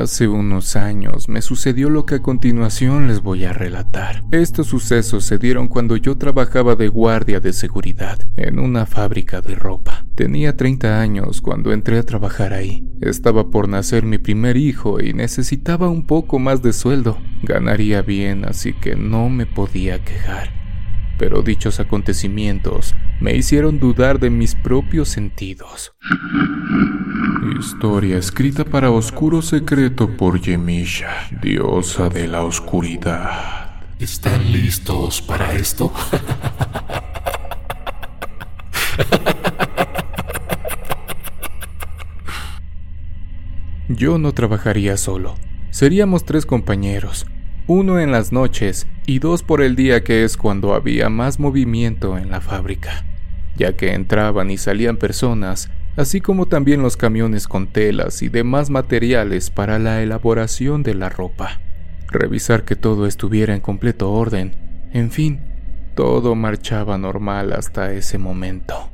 Hace unos años me sucedió lo que a continuación les voy a relatar. Estos sucesos se dieron cuando yo trabajaba de guardia de seguridad en una fábrica de ropa. Tenía 30 años cuando entré a trabajar ahí. Estaba por nacer mi primer hijo y necesitaba un poco más de sueldo. Ganaría bien, así que no me podía quejar. Pero dichos acontecimientos me hicieron dudar de mis propios sentidos. Historia escrita para Oscuro Secreto por Yemisha, diosa de la oscuridad. ¿Están listos para esto? Yo no trabajaría solo. Seríamos tres compañeros, uno en las noches y dos por el día que es cuando había más movimiento en la fábrica, ya que entraban y salían personas así como también los camiones con telas y demás materiales para la elaboración de la ropa. Revisar que todo estuviera en completo orden, en fin, todo marchaba normal hasta ese momento.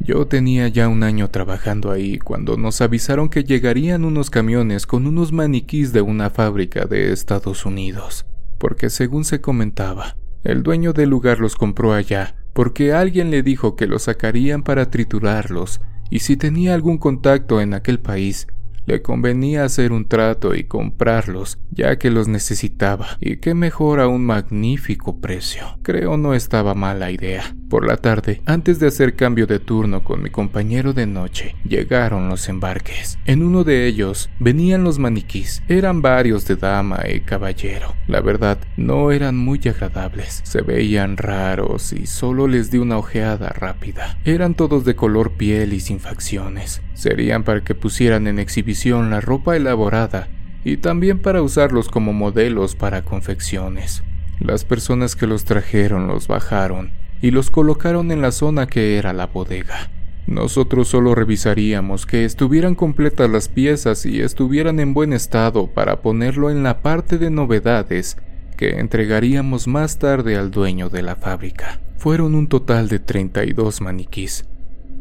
Yo tenía ya un año trabajando ahí cuando nos avisaron que llegarían unos camiones con unos maniquís de una fábrica de Estados Unidos, porque según se comentaba, el dueño del lugar los compró allá porque alguien le dijo que los sacarían para triturarlos y si tenía algún contacto en aquel país, le convenía hacer un trato y comprarlos, ya que los necesitaba, y qué mejor a un magnífico precio. Creo no estaba mala idea. Por la tarde, antes de hacer cambio de turno con mi compañero de noche, llegaron los embarques. En uno de ellos venían los maniquís. Eran varios de dama y caballero. La verdad, no eran muy agradables. Se veían raros y solo les di una ojeada rápida. Eran todos de color piel y sin facciones. Serían para que pusieran en exhibición la ropa elaborada y también para usarlos como modelos para confecciones. Las personas que los trajeron los bajaron y los colocaron en la zona que era la bodega. Nosotros solo revisaríamos que estuvieran completas las piezas y estuvieran en buen estado para ponerlo en la parte de novedades que entregaríamos más tarde al dueño de la fábrica. Fueron un total de 32 maniquís.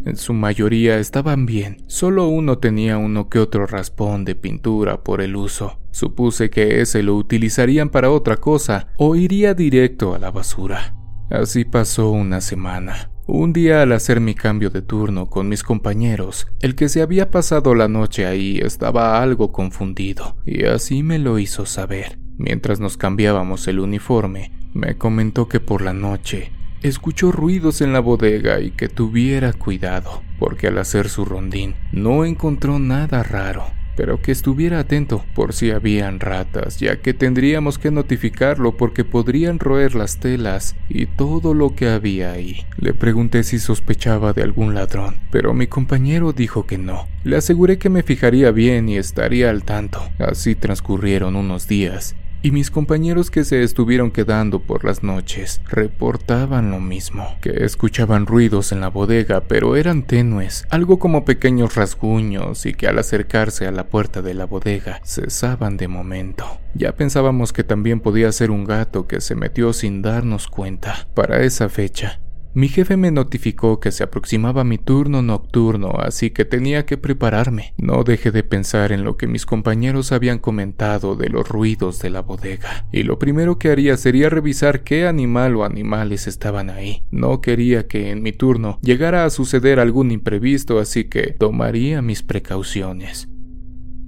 En su mayoría estaban bien, solo uno tenía uno que otro raspón de pintura por el uso. Supuse que ese lo utilizarían para otra cosa o iría directo a la basura. Así pasó una semana. Un día al hacer mi cambio de turno con mis compañeros, el que se había pasado la noche ahí estaba algo confundido, y así me lo hizo saber. Mientras nos cambiábamos el uniforme, me comentó que por la noche escuchó ruidos en la bodega y que tuviera cuidado, porque al hacer su rondín no encontró nada raro pero que estuviera atento por si habían ratas, ya que tendríamos que notificarlo porque podrían roer las telas y todo lo que había ahí. Le pregunté si sospechaba de algún ladrón, pero mi compañero dijo que no. Le aseguré que me fijaría bien y estaría al tanto. Así transcurrieron unos días, y mis compañeros que se estuvieron quedando por las noches reportaban lo mismo, que escuchaban ruidos en la bodega pero eran tenues, algo como pequeños rasguños y que al acercarse a la puerta de la bodega cesaban de momento. Ya pensábamos que también podía ser un gato que se metió sin darnos cuenta. Para esa fecha, mi jefe me notificó que se aproximaba mi turno nocturno, así que tenía que prepararme. No dejé de pensar en lo que mis compañeros habían comentado de los ruidos de la bodega, y lo primero que haría sería revisar qué animal o animales estaban ahí. No quería que en mi turno llegara a suceder algún imprevisto, así que tomaría mis precauciones.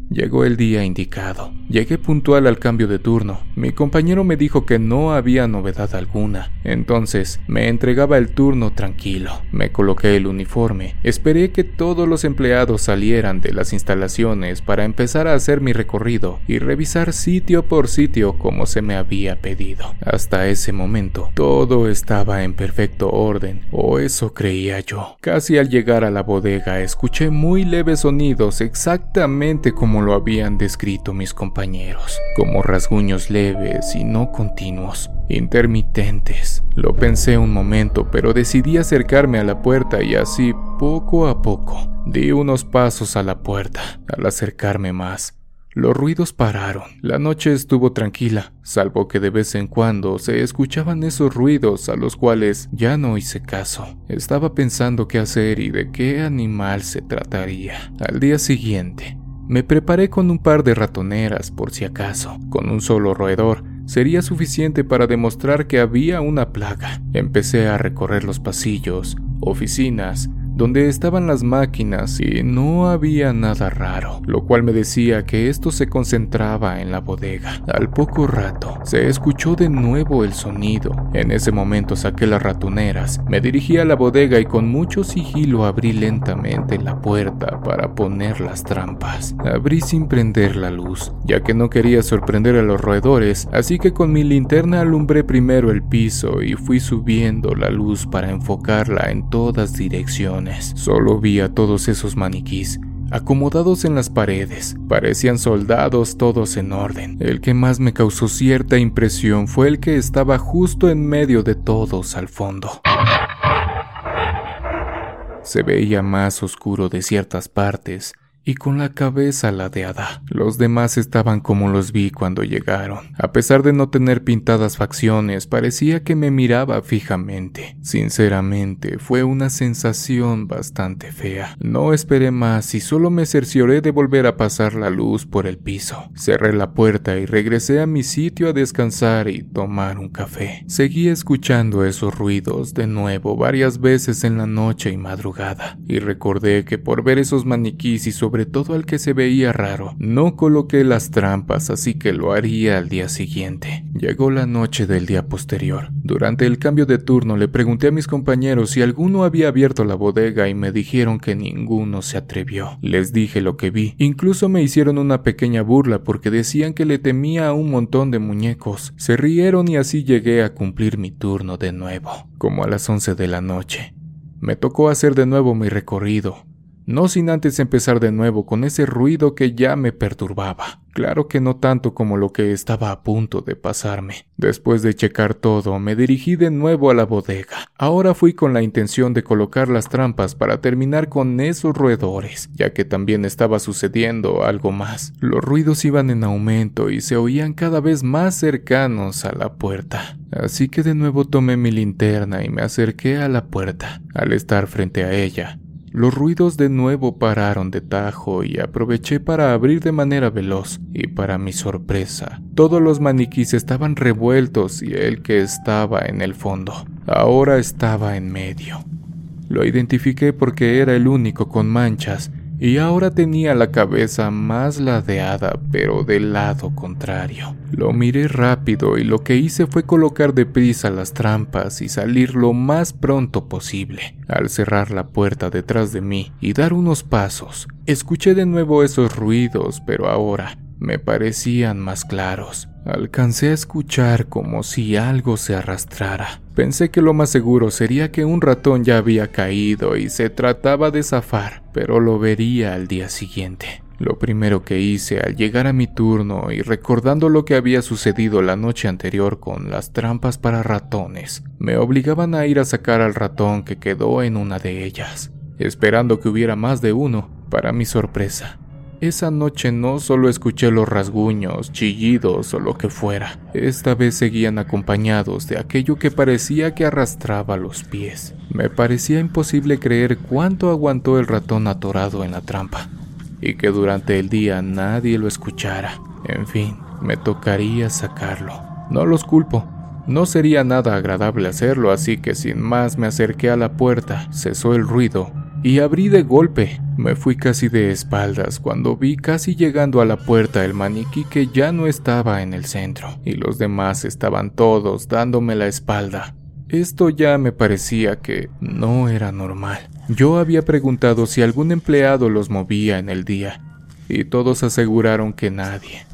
Llegó el día indicado. Llegué puntual al cambio de turno. Mi compañero me dijo que no había novedad alguna. Entonces me entregaba el turno tranquilo. Me coloqué el uniforme. Esperé que todos los empleados salieran de las instalaciones para empezar a hacer mi recorrido y revisar sitio por sitio como se me había pedido. Hasta ese momento todo estaba en perfecto orden, o eso creía yo. Casi al llegar a la bodega escuché muy leves sonidos exactamente como lo habían descrito mis compañeros, como rasguños leves y no continuos, intermitentes. Lo pensé un momento, pero decidí acercarme a la puerta y así, poco a poco, di unos pasos a la puerta. Al acercarme más, los ruidos pararon. La noche estuvo tranquila, salvo que de vez en cuando se escuchaban esos ruidos a los cuales ya no hice caso. Estaba pensando qué hacer y de qué animal se trataría. Al día siguiente, Me preparé con un par de ratoneras por si acaso. Con un solo roedor sería suficiente para demostrar que había una plaga. Empecé a recorrer los pasillos, oficinas, donde estaban las máquinas y no había nada raro, lo cual me decía que esto se concentraba en la bodega. Al poco rato se escuchó de nuevo el sonido. En ese momento saqué las ratoneras, me dirigí a la bodega y con mucho sigilo abrí lentamente la puerta para poner las trampas. Abrí sin prender la luz, ya que no quería sorprender a los roedores, así que con mi linterna alumbré primero el piso y fui subiendo la luz para enfocarla en todas direcciones. Solo vi a todos esos maniquís acomodados en las paredes. Parecían soldados todos en orden. El que más me causó cierta impresión fue el que estaba justo en medio de todos al fondo. Se veía más oscuro de ciertas partes y con la cabeza ladeada. Los demás estaban como los vi cuando llegaron. A pesar de no tener pintadas facciones, parecía que me miraba fijamente. Sinceramente, fue una sensación bastante fea. No esperé más y solo me cercioré de volver a pasar la luz por el piso. Cerré la puerta y regresé a mi sitio a descansar y tomar un café. Seguí escuchando esos ruidos de nuevo varias veces en la noche y madrugada, y recordé que por ver esos maniquís y sobre todo al que se veía raro. No coloqué las trampas, así que lo haría al día siguiente. Llegó la noche del día posterior. Durante el cambio de turno le pregunté a mis compañeros si alguno había abierto la bodega y me dijeron que ninguno se atrevió. Les dije lo que vi. Incluso me hicieron una pequeña burla porque decían que le temía a un montón de muñecos. Se rieron y así llegué a cumplir mi turno de nuevo, como a las 11 de la noche. Me tocó hacer de nuevo mi recorrido no sin antes empezar de nuevo con ese ruido que ya me perturbaba. Claro que no tanto como lo que estaba a punto de pasarme. Después de checar todo, me dirigí de nuevo a la bodega. Ahora fui con la intención de colocar las trampas para terminar con esos roedores, ya que también estaba sucediendo algo más. Los ruidos iban en aumento y se oían cada vez más cercanos a la puerta. Así que de nuevo tomé mi linterna y me acerqué a la puerta. Al estar frente a ella, los ruidos de nuevo pararon de tajo y aproveché para abrir de manera veloz, y para mi sorpresa, todos los maniquís estaban revueltos y el que estaba en el fondo, ahora estaba en medio. Lo identifiqué porque era el único con manchas y ahora tenía la cabeza más ladeada pero del lado contrario. Lo miré rápido y lo que hice fue colocar deprisa las trampas y salir lo más pronto posible. Al cerrar la puerta detrás de mí y dar unos pasos, escuché de nuevo esos ruidos pero ahora me parecían más claros. Alcancé a escuchar como si algo se arrastrara. Pensé que lo más seguro sería que un ratón ya había caído y se trataba de zafar, pero lo vería al día siguiente. Lo primero que hice al llegar a mi turno y recordando lo que había sucedido la noche anterior con las trampas para ratones, me obligaban a ir a sacar al ratón que quedó en una de ellas, esperando que hubiera más de uno, para mi sorpresa. Esa noche no solo escuché los rasguños, chillidos o lo que fuera, esta vez seguían acompañados de aquello que parecía que arrastraba los pies. Me parecía imposible creer cuánto aguantó el ratón atorado en la trampa, y que durante el día nadie lo escuchara. En fin, me tocaría sacarlo. No los culpo, no sería nada agradable hacerlo, así que sin más me acerqué a la puerta, cesó el ruido y abrí de golpe. Me fui casi de espaldas cuando vi casi llegando a la puerta el maniquí que ya no estaba en el centro y los demás estaban todos dándome la espalda. Esto ya me parecía que no era normal. Yo había preguntado si algún empleado los movía en el día y todos aseguraron que nadie.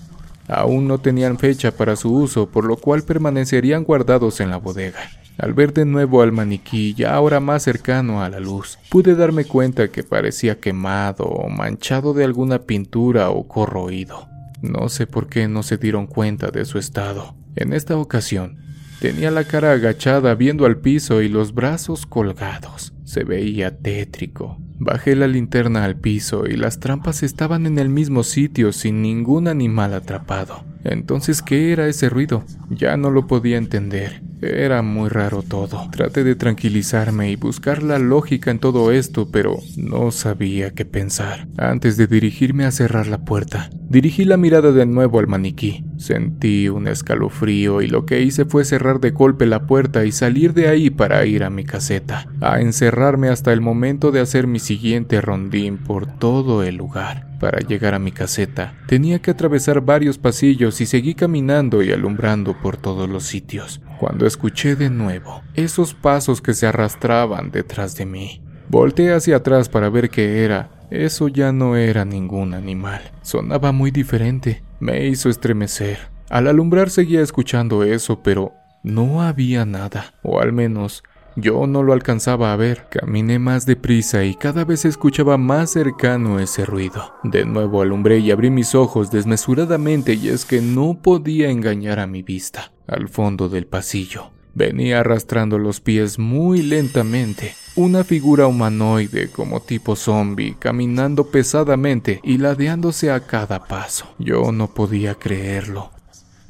Aún no tenían fecha para su uso, por lo cual permanecerían guardados en la bodega. Al ver de nuevo al maniquí, ya ahora más cercano a la luz, pude darme cuenta que parecía quemado o manchado de alguna pintura o corroído. No sé por qué no se dieron cuenta de su estado. En esta ocasión, tenía la cara agachada viendo al piso y los brazos colgados. Se veía tétrico. Bajé la linterna al piso y las trampas estaban en el mismo sitio sin ningún animal atrapado. Entonces, ¿qué era ese ruido? Ya no lo podía entender. Era muy raro todo. Traté de tranquilizarme y buscar la lógica en todo esto, pero no sabía qué pensar. Antes de dirigirme a cerrar la puerta, dirigí la mirada de nuevo al maniquí. Sentí un escalofrío y lo que hice fue cerrar de golpe la puerta y salir de ahí para ir a mi caseta, a encerrarme hasta el momento de hacer mi siguiente rondín por todo el lugar. Para llegar a mi caseta, tenía que atravesar varios pasillos y seguí caminando y alumbrando por todos los sitios, cuando escuché de nuevo esos pasos que se arrastraban detrás de mí. Volté hacia atrás para ver qué era. Eso ya no era ningún animal. Sonaba muy diferente. Me hizo estremecer. Al alumbrar seguía escuchando eso, pero no había nada, o al menos yo no lo alcanzaba a ver. Caminé más deprisa y cada vez escuchaba más cercano ese ruido. De nuevo alumbré y abrí mis ojos desmesuradamente y es que no podía engañar a mi vista. Al fondo del pasillo venía arrastrando los pies muy lentamente. Una figura humanoide como tipo zombie, caminando pesadamente y ladeándose a cada paso. Yo no podía creerlo.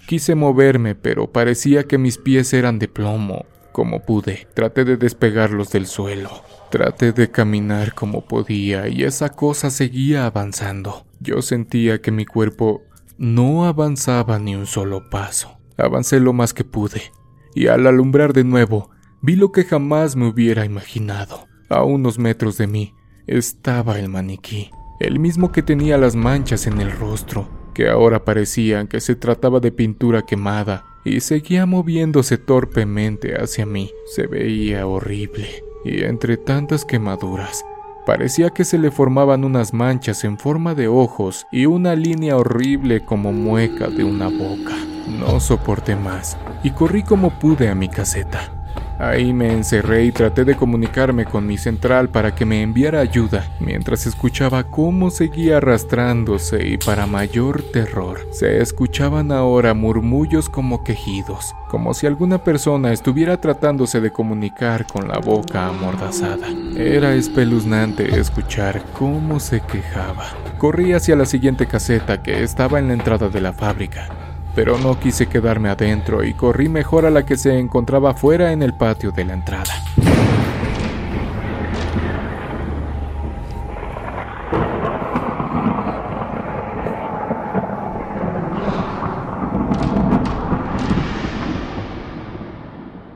Quise moverme, pero parecía que mis pies eran de plomo como pude. Traté de despegarlos del suelo. Traté de caminar como podía y esa cosa seguía avanzando. Yo sentía que mi cuerpo no avanzaba ni un solo paso. Avancé lo más que pude y al alumbrar de nuevo vi lo que jamás me hubiera imaginado. A unos metros de mí estaba el maniquí, el mismo que tenía las manchas en el rostro, que ahora parecían que se trataba de pintura quemada y seguía moviéndose torpemente hacia mí. Se veía horrible y entre tantas quemaduras parecía que se le formaban unas manchas en forma de ojos y una línea horrible como mueca de una boca. No soporté más y corrí como pude a mi caseta. Ahí me encerré y traté de comunicarme con mi central para que me enviara ayuda, mientras escuchaba cómo seguía arrastrándose y para mayor terror, se escuchaban ahora murmullos como quejidos, como si alguna persona estuviera tratándose de comunicar con la boca amordazada. Era espeluznante escuchar cómo se quejaba. Corrí hacia la siguiente caseta que estaba en la entrada de la fábrica pero no quise quedarme adentro y corrí mejor a la que se encontraba fuera en el patio de la entrada.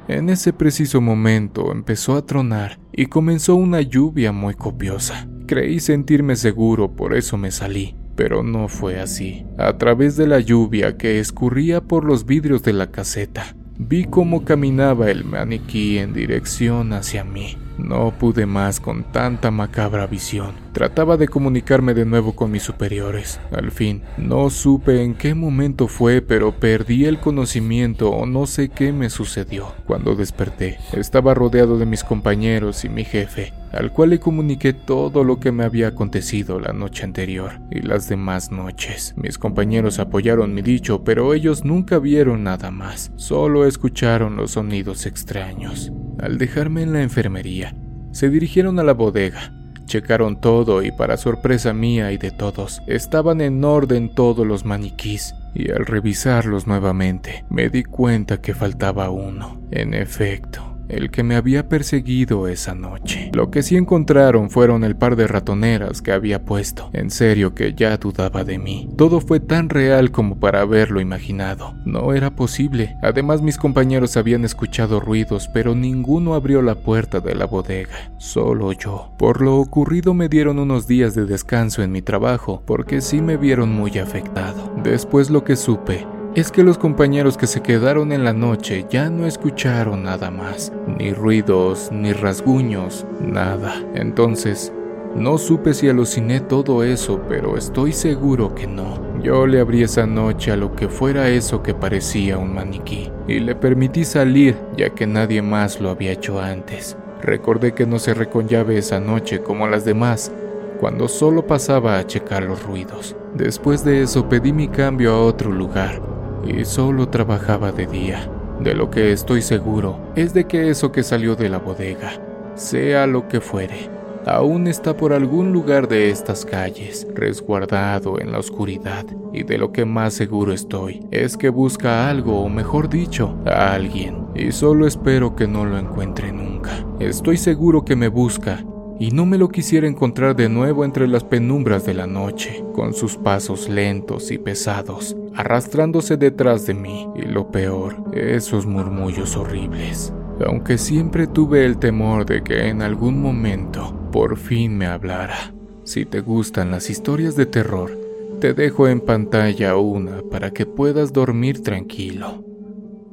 En ese preciso momento empezó a tronar y comenzó una lluvia muy copiosa. Creí sentirme seguro, por eso me salí pero no fue así. A través de la lluvia que escurría por los vidrios de la caseta, vi cómo caminaba el maniquí en dirección hacia mí. No pude más con tanta macabra visión. Trataba de comunicarme de nuevo con mis superiores. Al fin, no supe en qué momento fue, pero perdí el conocimiento o no sé qué me sucedió. Cuando desperté, estaba rodeado de mis compañeros y mi jefe, al cual le comuniqué todo lo que me había acontecido la noche anterior y las demás noches. Mis compañeros apoyaron mi dicho, pero ellos nunca vieron nada más, solo escucharon los sonidos extraños. Al dejarme en la enfermería, se dirigieron a la bodega, checaron todo y para sorpresa mía y de todos, estaban en orden todos los maniquís, y al revisarlos nuevamente, me di cuenta que faltaba uno. En efecto, el que me había perseguido esa noche. Lo que sí encontraron fueron el par de ratoneras que había puesto. En serio que ya dudaba de mí. Todo fue tan real como para haberlo imaginado. No era posible. Además mis compañeros habían escuchado ruidos, pero ninguno abrió la puerta de la bodega. Solo yo. Por lo ocurrido me dieron unos días de descanso en mi trabajo, porque sí me vieron muy afectado. Después lo que supe es que los compañeros que se quedaron en la noche ya no escucharon nada más, ni ruidos, ni rasguños, nada. Entonces, no supe si aluciné todo eso, pero estoy seguro que no. Yo le abrí esa noche a lo que fuera eso que parecía un maniquí, y le permití salir ya que nadie más lo había hecho antes. Recordé que no cerré con esa noche como las demás, cuando solo pasaba a checar los ruidos. Después de eso pedí mi cambio a otro lugar, y solo trabajaba de día. De lo que estoy seguro es de que eso que salió de la bodega, sea lo que fuere, aún está por algún lugar de estas calles, resguardado en la oscuridad, y de lo que más seguro estoy es que busca algo, o mejor dicho, a alguien, y solo espero que no lo encuentre nunca. Estoy seguro que me busca, y no me lo quisiera encontrar de nuevo entre las penumbras de la noche, con sus pasos lentos y pesados, arrastrándose detrás de mí, y lo peor, esos murmullos horribles. Aunque siempre tuve el temor de que en algún momento por fin me hablara. Si te gustan las historias de terror, te dejo en pantalla una para que puedas dormir tranquilo.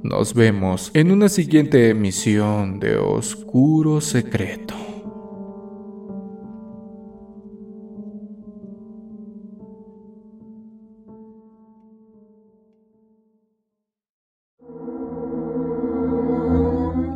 Nos vemos en una siguiente emisión de Oscuro Secreto.